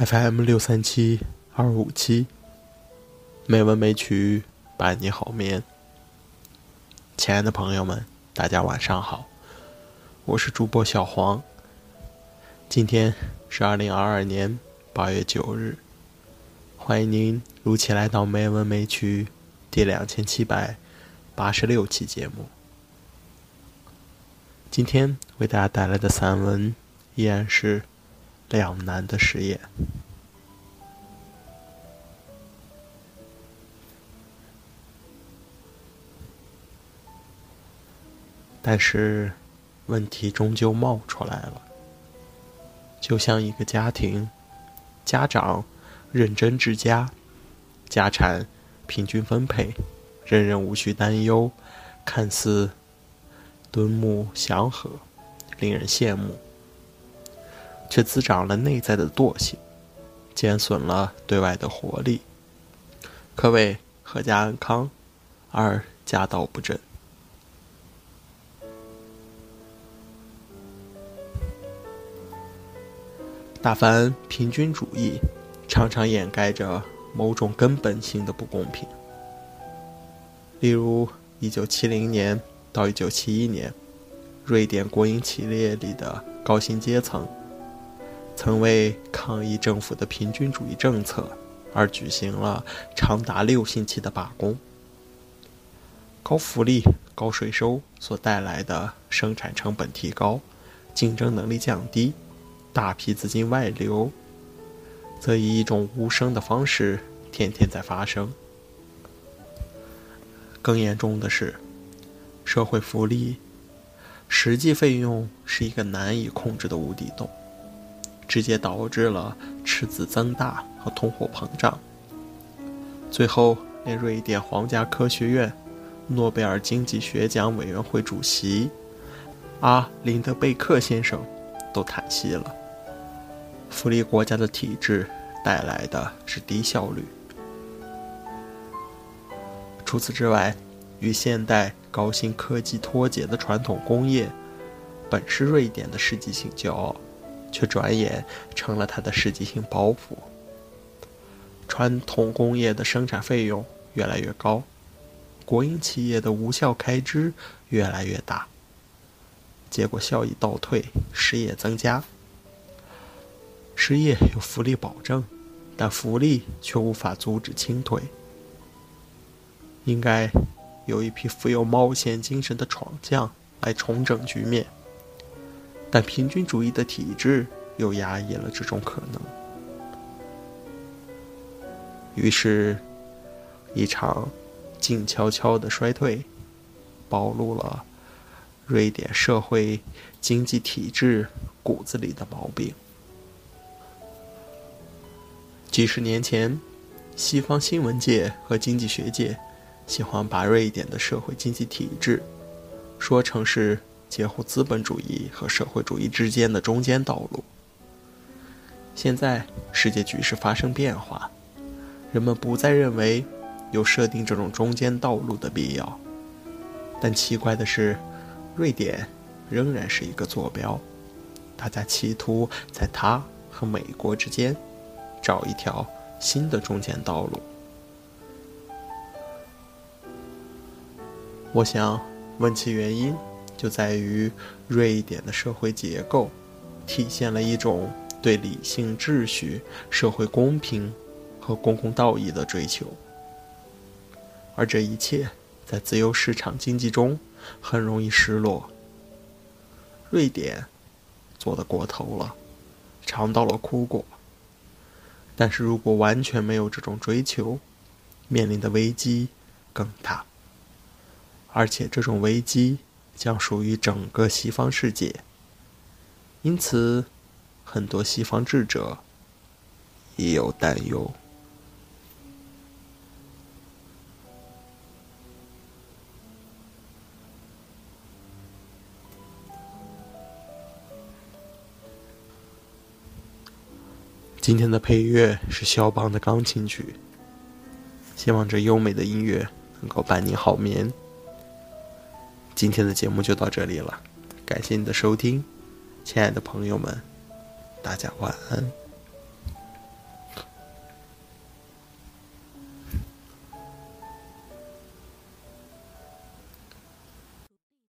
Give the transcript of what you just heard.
FM 六三七二五七，美文美曲伴你好眠。亲爱的朋友们，大家晚上好，我是主播小黄。今天是二零二二年八月九日，欢迎您如期来到《美文美曲》第两千七百八十六期节目。今天为大家带来的散文依然是。两难的实验，但是问题终究冒出来了。就像一个家庭，家长认真治家，家产平均分配，人人无需担忧，看似敦睦祥和，令人羡慕。却滋长了内在的惰性，减损了对外的活力，可谓阖家安康，而家道不振。大凡平均主义，常常掩盖着某种根本性的不公平。例如，一九七零年到一九七一年，瑞典国营企业里的高薪阶层。曾为抗议政府的平均主义政策而举行了长达六星期的罢工。高福利、高税收所带来的生产成本提高、竞争能力降低、大批资金外流，则以一种无声的方式天天在发生。更严重的是，社会福利实际费用是一个难以控制的无底洞。直接导致了赤字增大和通货膨胀，最后连瑞典皇家科学院诺贝尔经济学奖委员会主席阿林德贝克先生都叹息了：福利国家的体制带来的是低效率。除此之外，与现代高新科技脱节的传统工业，本是瑞典的世纪性骄傲。却转眼成了他的世纪性包袱。传统工业的生产费用越来越高，国营企业的无效开支越来越大，结果效益倒退，失业增加。失业有福利保证，但福利却无法阻止清退。应该有一批富有冒险精神的闯将来重整局面。但平均主义的体制又压抑了这种可能，于是，一场静悄悄的衰退，暴露了瑞典社会经济体制骨子里的毛病。几十年前，西方新闻界和经济学界喜欢把瑞典的社会经济体制说成是。介乎资本主义和社会主义之间的中间道路。现在世界局势发生变化，人们不再认为有设定这种中间道路的必要。但奇怪的是，瑞典仍然是一个坐标，大家企图在它和美国之间找一条新的中间道路。我想问其原因。就在于瑞典的社会结构，体现了一种对理性秩序、社会公平和公共道义的追求，而这一切在自由市场经济中很容易失落。瑞典做的过头了，尝到了苦果。但是如果完全没有这种追求，面临的危机更大，而且这种危机。将属于整个西方世界，因此，很多西方智者也有担忧。今天的配乐是肖邦的钢琴曲，希望这优美的音乐能够伴你好眠。今天的节目就到这里了，感谢你的收听，亲爱的朋友们，大家晚安。